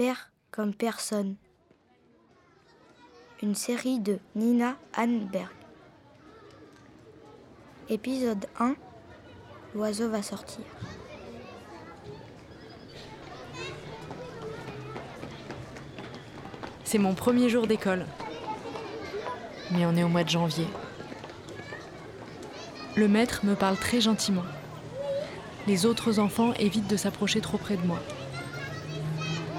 Père comme personne. Une série de Nina Hanberg. Épisode 1 L'oiseau va sortir. C'est mon premier jour d'école. Mais on est au mois de janvier. Le maître me parle très gentiment. Les autres enfants évitent de s'approcher trop près de moi.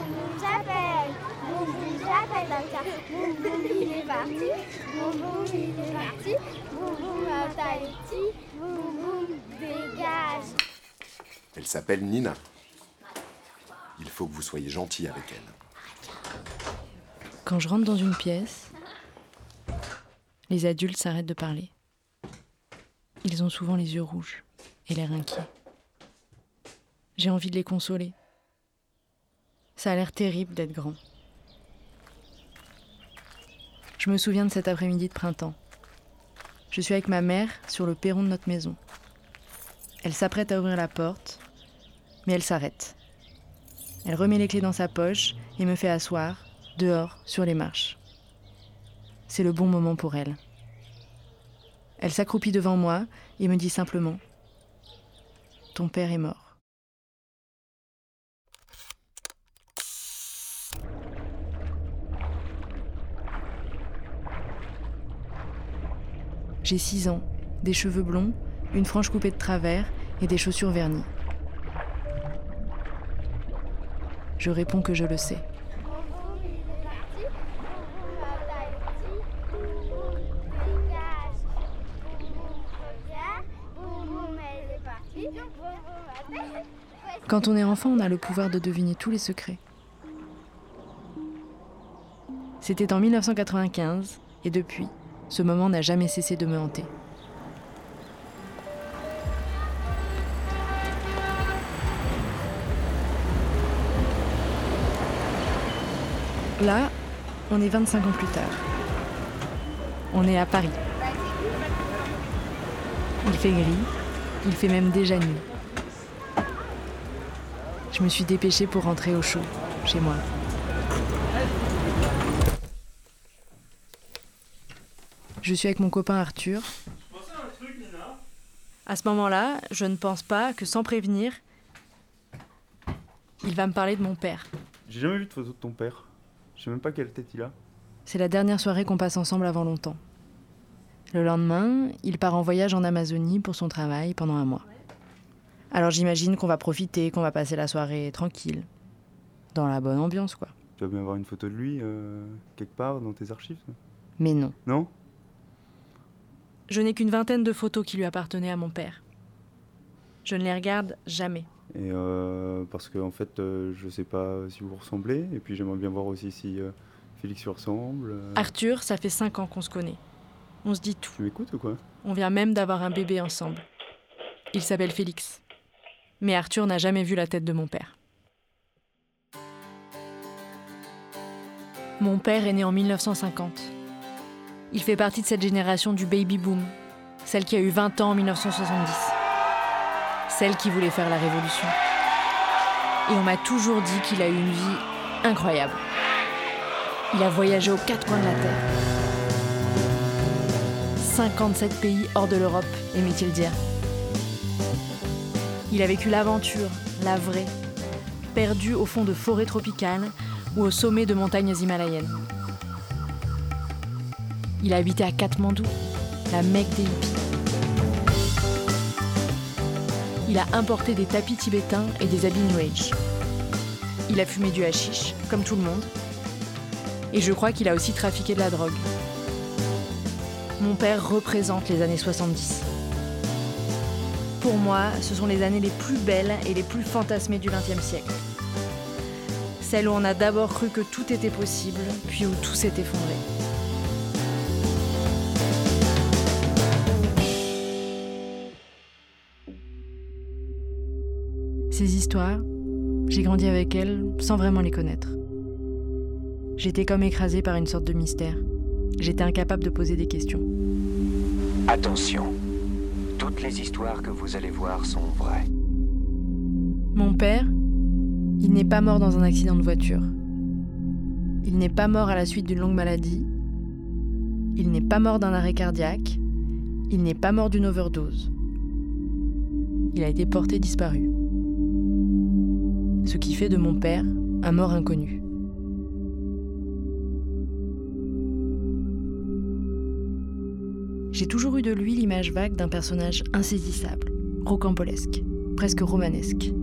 Boum j'appelle, boum boum j'appelle dans le boum boum il est parti, Elle s'appelle Nina. Il faut que vous soyez gentil avec elle. Quand je rentre dans une pièce, les adultes s'arrêtent de parler. Ils ont souvent les yeux rouges et l'air inquiets. J'ai envie de les consoler. Ça a l'air terrible d'être grand. Je me souviens de cet après-midi de printemps. Je suis avec ma mère sur le perron de notre maison. Elle s'apprête à ouvrir la porte, mais elle s'arrête. Elle remet les clés dans sa poche et me fait asseoir, dehors, sur les marches. C'est le bon moment pour elle. Elle s'accroupit devant moi et me dit simplement ⁇ Ton père est mort ⁇ J'ai 6 ans, des cheveux blonds, une frange coupée de travers et des chaussures vernies. Je réponds que je le sais. Quand on est enfant, on a le pouvoir de deviner tous les secrets. C'était en 1995, et depuis, ce moment n'a jamais cessé de me hanter. Là, on est 25 ans plus tard. On est à Paris. Il fait gris, il fait même déjà nuit. Je me suis dépêchée pour rentrer au chaud, chez moi. Je suis avec mon copain Arthur. À ce moment-là, je ne pense pas que sans prévenir, il va me parler de mon père. J'ai jamais vu de photo de ton père. Je sais même pas quelle tête il a. C'est la dernière soirée qu'on passe ensemble avant longtemps. Le lendemain, il part en voyage en Amazonie pour son travail pendant un mois. Alors j'imagine qu'on va profiter, qu'on va passer la soirée tranquille. Dans la bonne ambiance, quoi. Tu vas bien avoir une photo de lui euh, quelque part dans tes archives Mais non. Non? Je n'ai qu'une vingtaine de photos qui lui appartenaient à mon père. Je ne les regarde jamais. Et euh, parce que en fait, euh, je sais pas si vous vous ressemblez. Et puis j'aimerais bien voir aussi si euh, Félix lui ressemble. Arthur, ça fait cinq ans qu'on se connaît. On se dit tout. Tu m'écoutes ou quoi? On vient même d'avoir un bébé ensemble. Il s'appelle Félix. Mais Arthur n'a jamais vu la tête de mon père. Mon père est né en 1950. Il fait partie de cette génération du baby boom, celle qui a eu 20 ans en 1970. Celle qui voulait faire la révolution. Et on m'a toujours dit qu'il a eu une vie incroyable. Il a voyagé aux quatre coins de la Terre. 57 pays hors de l'Europe, aimait-il dire. Il a vécu l'aventure, la vraie, perdu au fond de forêts tropicales ou au sommet de montagnes himalayennes. Il a habité à Katmandou, la Mecque des hippies. Il a importé des tapis tibétains et des habits New Age. Il a fumé du hashish, comme tout le monde. Et je crois qu'il a aussi trafiqué de la drogue. Mon père représente les années 70. Pour moi, ce sont les années les plus belles et les plus fantasmées du XXe siècle. Celles où on a d'abord cru que tout était possible, puis où tout s'est effondré. Ces histoires, j'ai grandi avec elles sans vraiment les connaître. J'étais comme écrasée par une sorte de mystère. J'étais incapable de poser des questions. Attention, toutes les histoires que vous allez voir sont vraies. Mon père, il n'est pas mort dans un accident de voiture. Il n'est pas mort à la suite d'une longue maladie. Il n'est pas mort d'un arrêt cardiaque. Il n'est pas mort d'une overdose. Il a été porté disparu. Ce qui fait de mon père un mort inconnu. J'ai toujours eu de lui l'image vague d'un personnage insaisissable, rocambolesque, presque romanesque.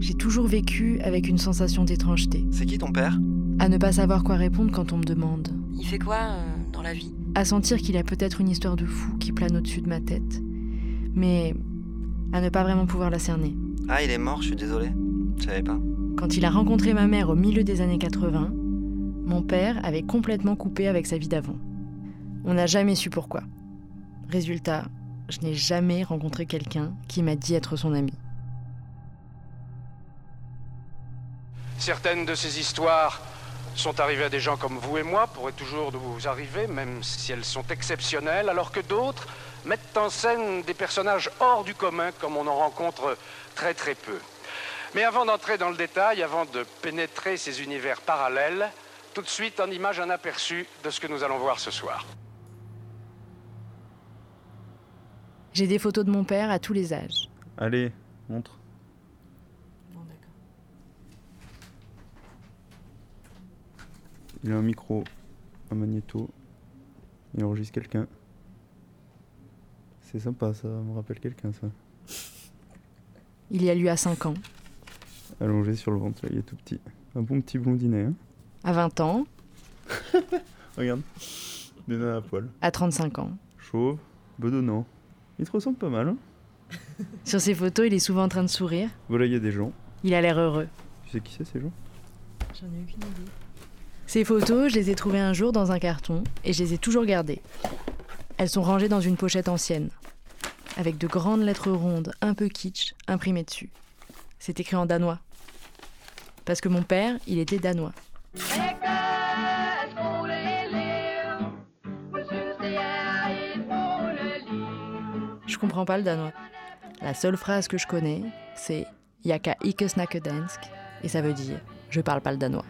J'ai toujours vécu avec une sensation d'étrangeté, C'est qui ton père? À ne pas savoir quoi répondre quand on me demande, Il fait quoi euh, dans la vie? À sentir qu'il a peut-être une histoire de fou qui plane au-dessus de ma tête, mais à ne pas vraiment pouvoir la cerner. Ah, il est mort, je suis désolé. Je savais pas. Quand il a rencontré ma mère au milieu des années 80, mon père avait complètement coupé avec sa vie d'avant. On n'a jamais su pourquoi. Résultat, je n'ai jamais rencontré quelqu'un qui m'a dit être son ami. Certaines de ces histoires sont arrivées à des gens comme vous et moi, pourraient toujours nous arriver, même si elles sont exceptionnelles, alors que d'autres mettent en scène des personnages hors du commun, comme on en rencontre très très peu. Mais avant d'entrer dans le détail, avant de pénétrer ces univers parallèles, tout de suite en image un aperçu de ce que nous allons voir ce soir. J'ai des photos de mon père à tous les âges. Allez, montre. Bon, d'accord. Il a un micro, un magnéto. Il enregistre quelqu'un. C'est sympa, ça me rappelle quelqu'un, ça. Il y a lui à 5 ans, Allongé sur le ventre, là, il est tout petit. Un bon petit blondinet, hein. à 20 ans, Regarde. Des nains à poil. à 35 ans. Chauve, bedonnant. Il te ressemble pas mal, hein. Sur ces photos, il est souvent en train de sourire. Voilà, il y a des gens. Il a l'air heureux. Tu sais qui c'est, ces gens? J'en ai aucune idée. Ces photos, je les ai trouvées un jour dans un carton et je les ai toujours gardées. Elles sont rangées dans une pochette ancienne, avec de grandes lettres rondes, un peu kitsch, imprimées dessus. C'est écrit en danois. Parce que mon père, il était danois. Je comprends pas le danois. La seule phrase que je connais, c'est Yaka ikke dansk, et ça veut dire je parle pas le danois.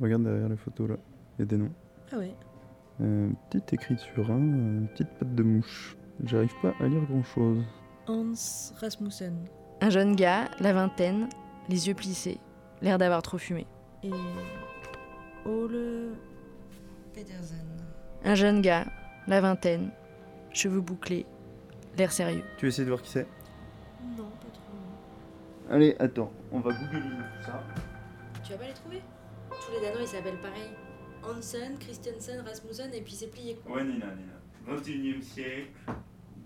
Regarde derrière les photos, là. Il y a des noms. Ah ouais. Euh, petite écriture, hein, euh, petite patte de mouche. J'arrive pas à lire grand chose. Hans Rasmussen. Un jeune gars, la vingtaine, les yeux plissés, l'air d'avoir trop fumé. Et. Ole. Petersen. Un jeune gars, la vingtaine, cheveux bouclés, l'air sérieux. Tu essaies de voir qui c'est? Non, pas trop. Allez, attends, on va googliser tout ça. Tu vas pas les trouver? Tous les Danois ils s'appellent pareil. Hansen, Christensen, Rasmussen et puis c'est plié quoi. Ouais, Nina, Nina. 21 e siècle,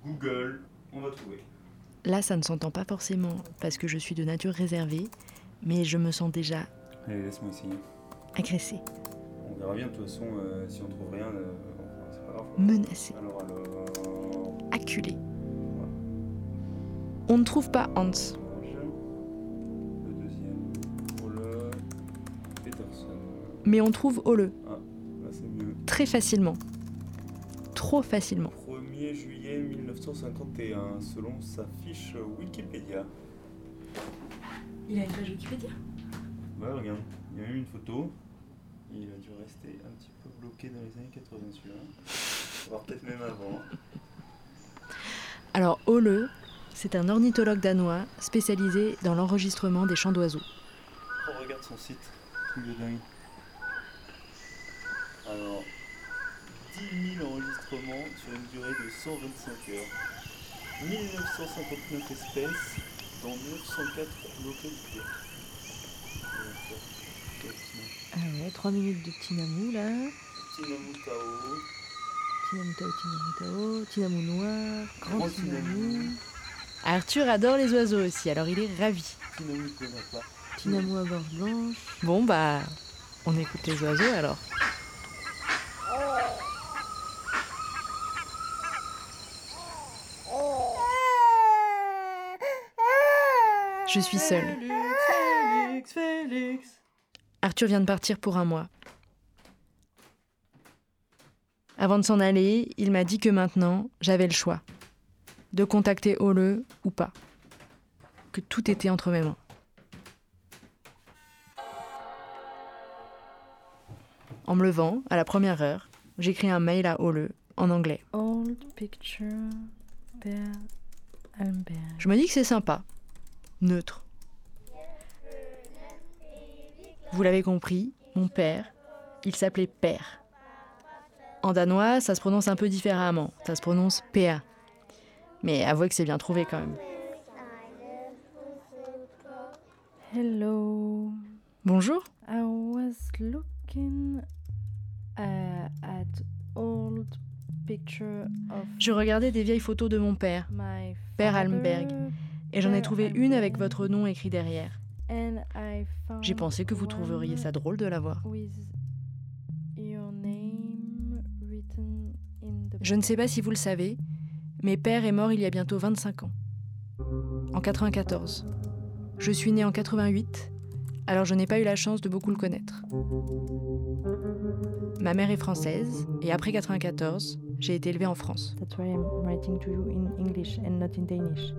Google, on va trouver. Là, ça ne s'entend pas forcément parce que je suis de nature réservée, mais je me sens déjà Allez, laisse-moi essayer. agressée, On verra bien, de toute façon, euh, si on trouve rien, euh, enfin, c'est pas grave. menacée, Alors, alors. acculée. On ne trouve pas Hans. Mais on trouve c'est mieux. très facilement. Trop facilement. 1er juillet 1951, selon sa fiche Wikipédia. Il a une page Wikipédia? Ouais, regarde, il y a même une photo. Il a dû rester un petit peu bloqué dans les années 80 celui-là. Voire peut-être même avant. Alors Ole, c'est un ornithologue danois spécialisé dans l'enregistrement des chants d'oiseaux. Oh, regarde son site, truc de dingue. Alors, 10 000 enregistrements sur une durée de 125 heures. 1959 espèces dans 904 localités. Ah ouais, 3 minutes de Tinamou là. Tinamu Tao, Tinamou Tao, Tinamou Tao, Tinamou Noir, Grand Grand Tinamou. Arthur adore les oiseaux aussi, alors il est ravi. Tinamu Konapa. Tinamou à gorge blanche. Bon bah, on écoute les oiseaux alors. Je suis seule. Félix, Félix. Arthur vient de partir pour un mois. Avant de s'en aller, il m'a dit que maintenant, j'avais le choix. De contacter Ole ou pas. Que tout était entre mes mains. En me levant, à la première heure, j'écris un mail à Ole en anglais. Old picture. Je me dis que c'est sympa. Neutre. Vous l'avez compris, mon père, il s'appelait Père. En danois, ça se prononce un peu différemment. Ça se prononce PA. Mais avouez que c'est bien trouvé quand même. Hello. Bonjour. I was looking uh, at old picture of Je regardais des vieilles photos de mon père, Père Allenberg, et j'en ai trouvé une avec votre nom écrit derrière. J'ai pensé que vous trouveriez ça drôle de la voir. with your name written in the Je ne sais pas si vous le savez, mais père est mort il y a bientôt 25 ans. En 94. Je suis née en 88, alors je n'ai pas eu la chance de beaucoup le connaître. Ma mère est française, et après 94, j'ai été élevée en France. That's why I'm writing to you in English and not in Danish.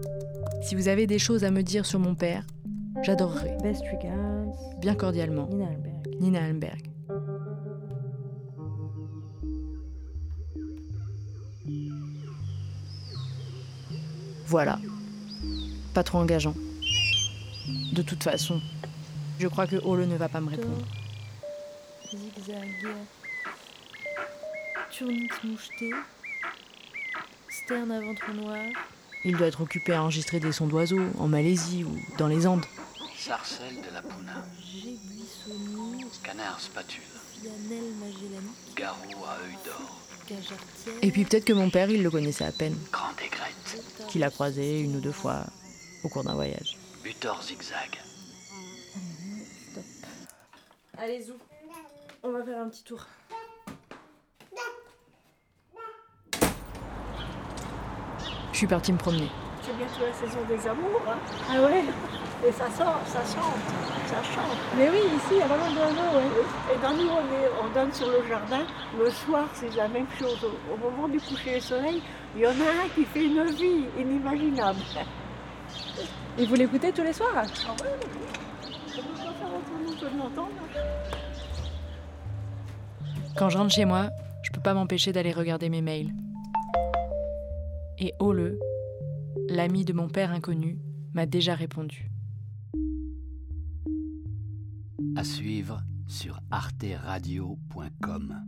Si vous avez des choses à me dire sur mon père, j'adorerais, Best regards, bien cordialement, Nina Alberg. Nina Allenberg. Voilà. Pas trop engageant. De toute façon, je crois que Ole ne va pas me répondre. Zigzag. Turnix moucheté. Sterne à ventre noir. Il doit être occupé à enregistrer des sons d'oiseaux en Malaisie ou dans les Andes. Sarcelle de la Puna, canard spatule, garrot à œil d'or. Et puis peut-être que mon père, il le connaissait à peine, grande aigrette, qu'il a croisé une ou deux fois au cours d'un voyage. butor zigzag. Allez, Zou. On va faire un petit tour. Suis partie me promener. C'est bientôt la saison des amours. hein. Ah ouais Et ça sort, ça chante, ça chante. Mais oui, ici, il y a vraiment d'oiseaux, ouais. Et dans nous, on, est- on donne sur le jardin. Le soir, c'est la même chose. Au, moment du coucher du soleil, il y en a un qui fait une vie inimaginable. Et vous l'écoutez tous les soirs? Ah ouais, oui. Ça ne peut pas faire autrement que de l'entendre. Quand je rentre chez moi, je peux pas m'empêcher d'aller regarder mes mails. Et Ole, l'ami de mon père inconnu, m'a déjà répondu. À suivre sur arteradio.com.